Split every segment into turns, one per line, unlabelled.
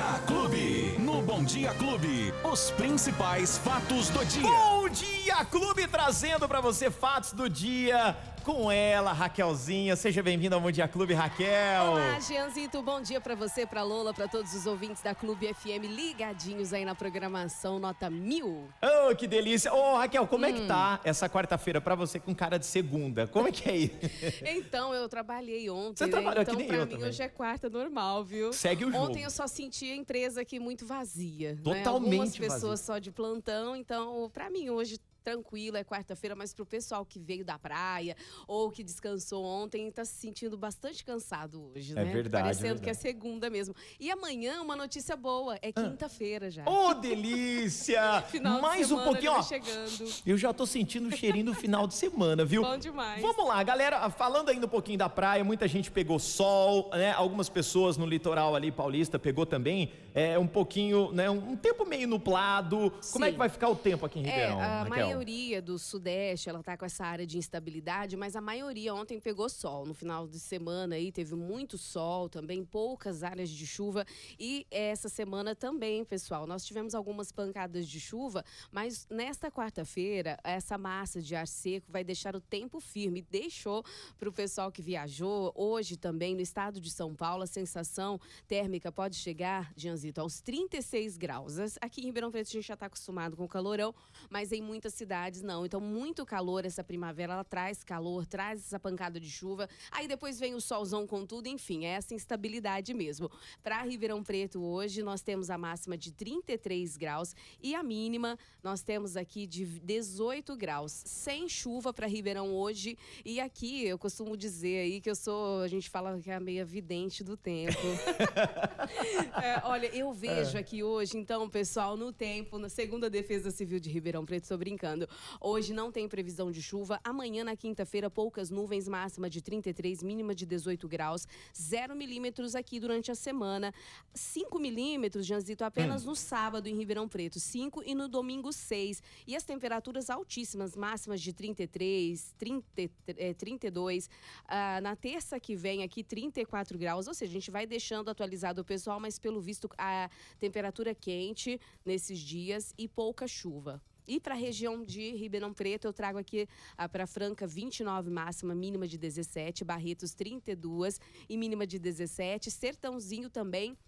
Dia Clube. No Bom Dia Clube, os principais fatos do dia.
Bom Dia Clube trazendo pra você fatos do dia com ela, Raquelzinha. Seja bem-vinda ao Bom Dia Clube, Raquel.
Olá, Gianzito. Bom dia pra você, pra Lola, pra todos os ouvintes da Clube FM ligadinhos aí na programação Nota Mil.
Oh, que delícia. Ô, Raquel, como é que tá essa quarta-feira pra você com cara de segunda? Como é que é isso?
Então, eu trabalhei ontem.
Você
né?
trabalhou
então,
que nem
pra
eu
mim,
também.
hoje é quarta normal, viu?
Segue o jogo.
Ontem eu só senti a empresa aqui muito vazia. né?
Totalmente
Algumas
vazia.
pessoas só de plantão, então, pra mim, hoje. Tranquilo, é quarta-feira, mas pro pessoal que veio da praia ou que descansou ontem, tá se sentindo bastante cansado hoje,
É
né?
verdade,
Parecendo
é
que é
verdade.
segunda mesmo. E amanhã, uma notícia boa, é quinta-feira já.
Ô, delícia!
Final de
Mais um
semana
pouquinho, ó.
chegando.
Eu já tô sentindo o cheirinho do final de semana, viu?
Bom demais.
Vamos lá, galera. Falando ainda um pouquinho da praia, muita gente pegou sol, né? Algumas pessoas no litoral ali paulista pegou também é, um pouquinho, né? Um tempo meio nublado. Como é
Sim.
que vai ficar o tempo aqui em
É,
Ribeirão,
a
Raquel?
Maioria do sudeste, ela tá com essa área de instabilidade, mas a maioria ontem pegou sol. No final de semana aí teve muito sol também, poucas áreas de chuva. E essa semana também, pessoal, nós tivemos algumas pancadas de chuva, mas nesta quarta-feira, essa massa de ar seco vai deixar o tempo firme. Deixou para o pessoal que viajou. Hoje também, no estado de São Paulo, a sensação térmica pode chegar, Gianzito, aos 36 graus. Aqui em Ribeirão Preto a gente já está acostumado com o calorão, mas em muitas cidades não. Então, muito calor essa primavera, ela traz calor, traz essa pancada de chuva. Aí depois vem o solzão com tudo, enfim, é essa instabilidade mesmo. Para Ribeirão Preto hoje, nós temos a máxima de 33 graus e a mínima nós temos aqui de 18 graus. Sem chuva para Ribeirão hoje. E aqui eu costumo dizer aí que eu sou, a gente fala que é a meia vidente do tempo. É, olha, eu vejo aqui hoje, então, pessoal, no tempo, na segunda Defesa Civil de Ribeirão Preto, tô brincando. Hoje não tem previsão de chuva. Amanhã, na quinta-feira, poucas nuvens, máxima de 33, mínima de 18 graus. Zero milímetros aqui durante a semana. 5 milímetros, Janzito, apenas no sábado em Ribeirão Preto. 5 e no domingo, 6. E as temperaturas altíssimas, máximas de 33, 30, eh, 32. Ah, na terça que vem aqui, 34 graus. Ou seja, a gente vai deixando atualizado o pessoal, mas pelo visto a temperatura quente nesses dias e pouca chuva. E para a região de Ribeirão Preto, eu trago aqui para Franca 29 máxima, mínima de 17, Barretos 32 e mínima de 17, Sertãozinho também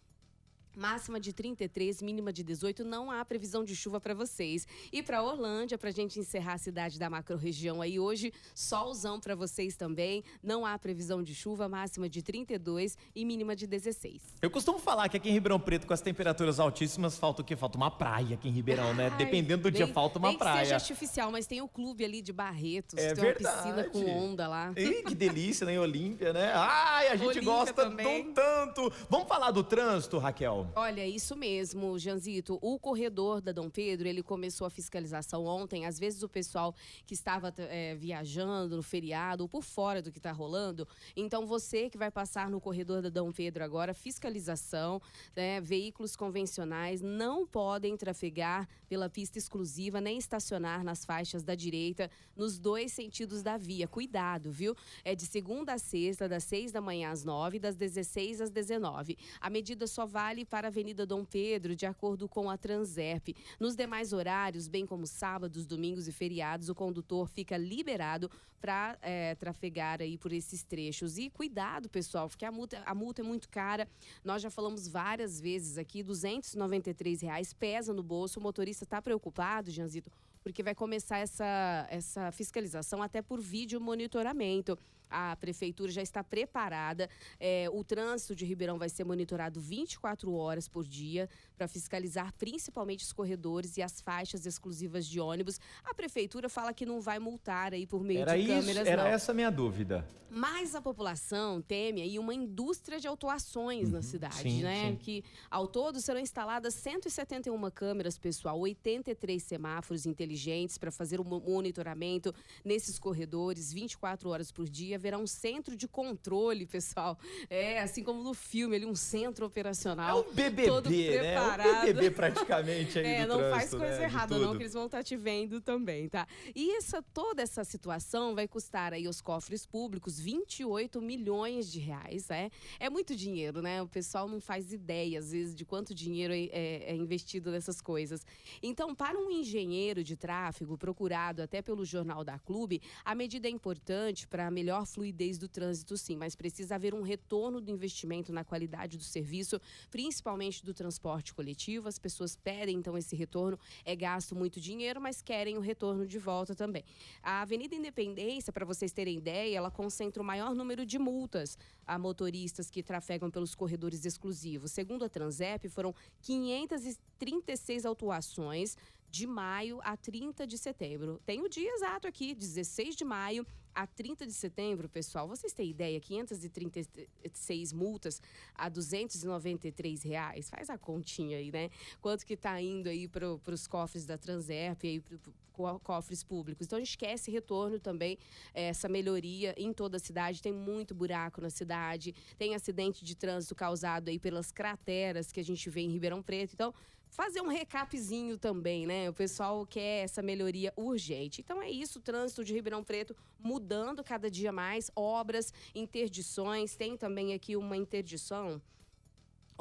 Máxima de 33, mínima de 18, não há previsão de chuva para vocês. E para Orlândia, para a gente encerrar a cidade da macro-região aí hoje, solzão para vocês também, não há previsão de chuva, máxima de 32 e mínima de 16.
Eu costumo falar que aqui em Ribeirão Preto, com as temperaturas altíssimas, falta o quê? Falta uma praia aqui em Ribeirão, né?
Ai,
Dependendo do dia, falta uma
nem que
praia.
seja artificial, mas tem o clube ali de Barretos,
É
tem uma piscina
verdade.
com onda lá.
Ih, que delícia, né? Olímpia, né? Ai, a gente
Olímpia
gosta
também.
tão tanto. Vamos falar do trânsito, Raquel?
Olha, isso mesmo, Janzito. O corredor da Dom Pedro, ele começou a fiscalização ontem. Às vezes o pessoal que estava eh, viajando no feriado ou por fora do que está rolando. Então você que vai passar no corredor da Dom Pedro agora, fiscalização, né? Veículos convencionais não podem trafegar pela pista exclusiva nem estacionar nas faixas da direita nos dois sentidos da via. Cuidado, viu? É de segunda a sexta, das 6 da manhã às 9, das 16 às 19. A medida só vale para a Avenida Dom Pedro, de acordo com a Transerp. Nos demais horários, bem como sábados, domingos e feriados, o condutor fica liberado para trafegar aí por esses trechos. E cuidado, pessoal, porque a multa, a multa é muito cara. Nós já falamos várias vezes aqui, 293 reais pesa no bolso. O motorista está preocupado, Janzito, porque vai começar essa, essa fiscalização até por vídeo monitoramento. A prefeitura já está preparada. É, o trânsito de Ribeirão vai ser monitorado 24 horas por dia para fiscalizar principalmente os corredores e as faixas exclusivas de ônibus. A prefeitura fala que não vai multar aí por meio
Era
de
isso,
câmeras,
era
não.
essa a minha dúvida.
Mas a população teme aí uma indústria de autuações na cidade,
Uhum. sim,
né?
sim.
Que ao todo serão instaladas 171 câmeras, pessoal, 83 semáforos inteligentes para fazer o mo- monitoramento nesses corredores 24 horas por dia, haverá um centro de controle, pessoal. É, assim como no filme, ali um centro
É
operacional.
um BBB,
todo
né? É
preparado.
um BBB praticamente aí
É, não faz
trânsito,
coisa
né?
Errada não, que eles vão estar te vendo também, tá? E essa, toda essa situação vai custar aí aos cofres públicos 28 milhões de reais, é? É muito dinheiro, né? O pessoal não faz ideia, às vezes, de quanto dinheiro é, é- é investido nessas coisas. Então, para um engenheiro de tráfego, procurado até pelo Jornal da Clube, a medida é importante para melhor fluidez do trânsito, sim, mas precisa haver um retorno do investimento na qualidade do serviço, principalmente do transporte coletivo. As pessoas pedem, então, esse retorno. É gasto muito dinheiro, mas querem o retorno de volta também. A Avenida Independência, para vocês terem ideia, ela concentra o maior número de multas a motoristas que trafegam pelos corredores exclusivos. Segundo a Transep, foram 536 autuações de maio a 30 de setembro. Tem o dia exato aqui, 16 de maio a 30 de setembro, pessoal. Vocês têm ideia? 536 multas a 293 reais. Faz a continha aí, né? Quanto que tá indo aí para os cofres da Transerp e pro, cofres públicos. Então a gente quer esse retorno também, eh, essa melhoria em toda a cidade. Tem muito buraco na cidade, tem acidente de trânsito causado aí pelas crateras que a gente vê em Ribeirão Preto. Então, fazer um recapzinho também, né? O pessoal quer essa melhoria urgente. Então é isso, o trânsito de Ribeirão Preto mudando cada dia mais, obras, interdições, tem também aqui uma interdição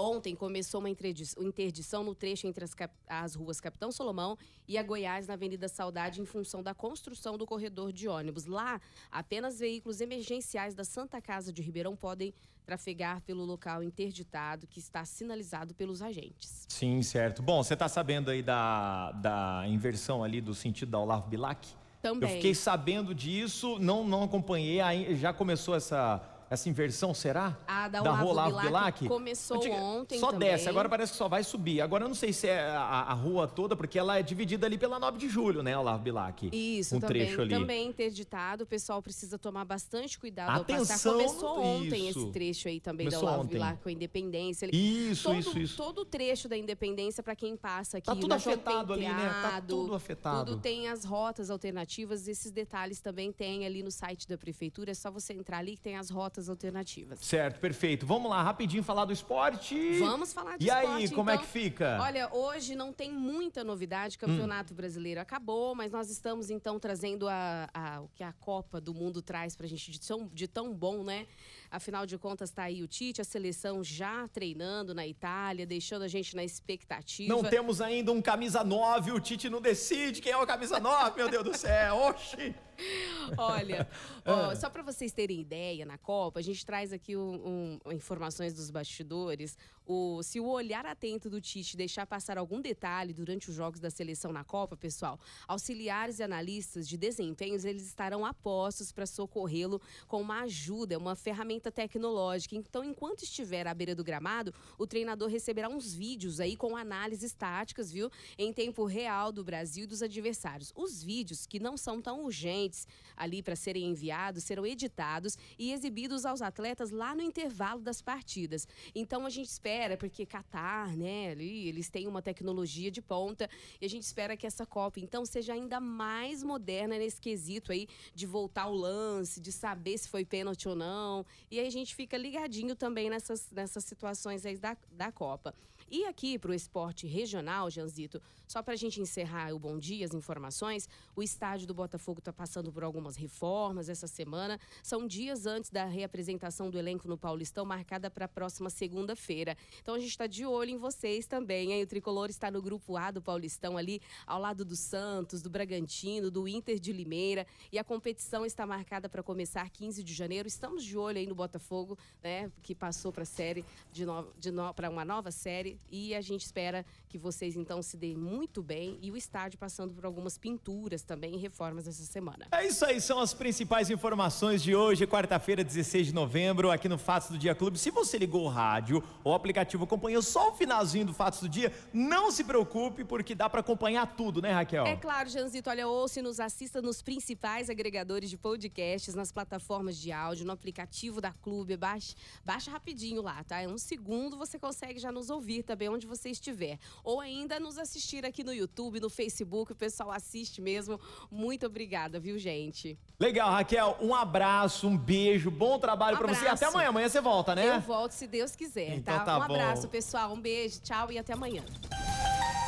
Ontem começou uma interdi- interdição no trecho entre as, cap- as ruas Capitão Solomão e a Goiás, na Avenida Saudade, em função da construção do corredor de ônibus. Lá, apenas veículos emergenciais da Santa Casa de Ribeirão podem trafegar pelo local interditado, que está sinalizado pelos agentes.
Sim, certo. Bom, você tá sabendo aí da, da inversão ali do sentido da Olavo Bilac?
Também.
Eu fiquei sabendo disso, não, não acompanhei, aí já começou essa, essa inversão, será?
A da
rua
Olavo Bilac começou ontem
Só
também.
desce, agora parece que só vai subir. Agora eu não sei se é a, a rua toda, porque ela é dividida ali pela 9 de julho, né, Olavo Bilac?
Isso,
um
também,
trecho ali.
também interditado. O pessoal precisa tomar bastante cuidado ao
Atenção,
passar. Começou ontem
isso.
esse trecho aí também
Começou
da Olavo
ontem.
Bilac com a Independência.
Isso,
todo,
isso, isso.
Todo o trecho da Independência, para quem passa aqui
Tá tudo afetado ali, né? Tá tudo afetado.
Tudo tem as rotas alternativas. Esses detalhes também tem ali no site da Prefeitura. É só você entrar ali que tem as rotas alternativas.
Certo, perfeito. Vamos lá, rapidinho falar do esporte.
Vamos falar de
E aí,
esporte,
como é
então.
que fica?
Olha, hoje não tem muita novidade.
Hum.
Campeonato Brasileiro acabou, mas nós estamos então trazendo a, a- o que a Copa do Mundo traz pra gente de tão, de tão bom, né? Afinal de contas, tá aí o Tite, a seleção já treinando na Itália, deixando a gente na expectativa.
Não temos ainda um camisa 9, o Tite não decide quem é o camisa 9, meu Deus do céu. Oxi!
Olha, ó, só para vocês terem ideia, na Copa, a gente traz aqui um- um- informações dos bastidores. O, se o olhar atento do Tite deixar passar algum detalhe durante os jogos da seleção na Copa, pessoal, auxiliares e analistas de desempenhos eles estarão apostos para socorrê-lo com uma ajuda, uma ferramenta tecnológica. Então, enquanto estiver à beira do gramado, o treinador receberá uns vídeos aí com análises táticas, viu, em tempo real do Brasil e dos adversários. Os vídeos que não são tão urgentes ali para serem enviados serão editados e exibidos aos atletas lá no intervalo das partidas. Então a gente espera, porque Qatar, né, ali, eles têm uma tecnologia de ponta e a gente espera que essa Copa então seja ainda mais moderna nesse quesito aí de voltar ao lance, de saber se foi pênalti ou não. E aí a gente fica ligadinho também nessas, nessas situações aí da, da Copa. E aqui para o esporte regional, Janzito, só para a gente encerrar o Bom Dia, as informações, o estádio do Botafogo está passando por algumas reformas essa semana. São dias antes da reapresentação do elenco no Paulistão, marcada para a próxima segunda-feira. Então a gente está de olho em vocês também, hein? O Tricolor está no grupo A do Paulistão ali, ao lado do Santos, do Bragantino, do Inter de Limeira. E a competição está marcada para começar 15 de janeiro. Estamos de olho aí no Botafogo, né? Que passou para a série de, no, de no, para uma nova série. E a gente espera que vocês então se deem muito bem. E o estádio passando por algumas pinturas também e reformas essa semana.
É isso aí, são as principais informações de hoje, quarta-feira, 16 de novembro, aqui no Fatos do Dia Clube. Se você ligou o rádio ou o aplicativo acompanhou só o finalzinho do Fatos do Dia, não se preocupe, porque dá pra acompanhar tudo, né, Raquel?
É claro, Janzito, olha, ouça e nos assista nos principais agregadores de podcasts, nas plataformas de áudio, no aplicativo da Clube. Baixa, baixa rapidinho lá, tá? Em um segundo você consegue já nos ouvir ouvir também onde você estiver. Ou ainda nos assistir aqui no YouTube, no Facebook, o pessoal assiste mesmo. Muito obrigada, viu, gente?
Legal, Raquel. Um abraço, um beijo, bom trabalho um para você. Até amanhã. Amanhã você volta, né?
Eu volto se Deus quiser,
então,
tá?
tá
um abraço,
bom.
pessoal. Um beijo, tchau e até amanhã.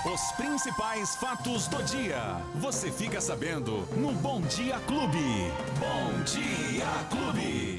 Os principais fatos do dia. Você fica sabendo no Bom Dia Clube. Bom Dia Clube.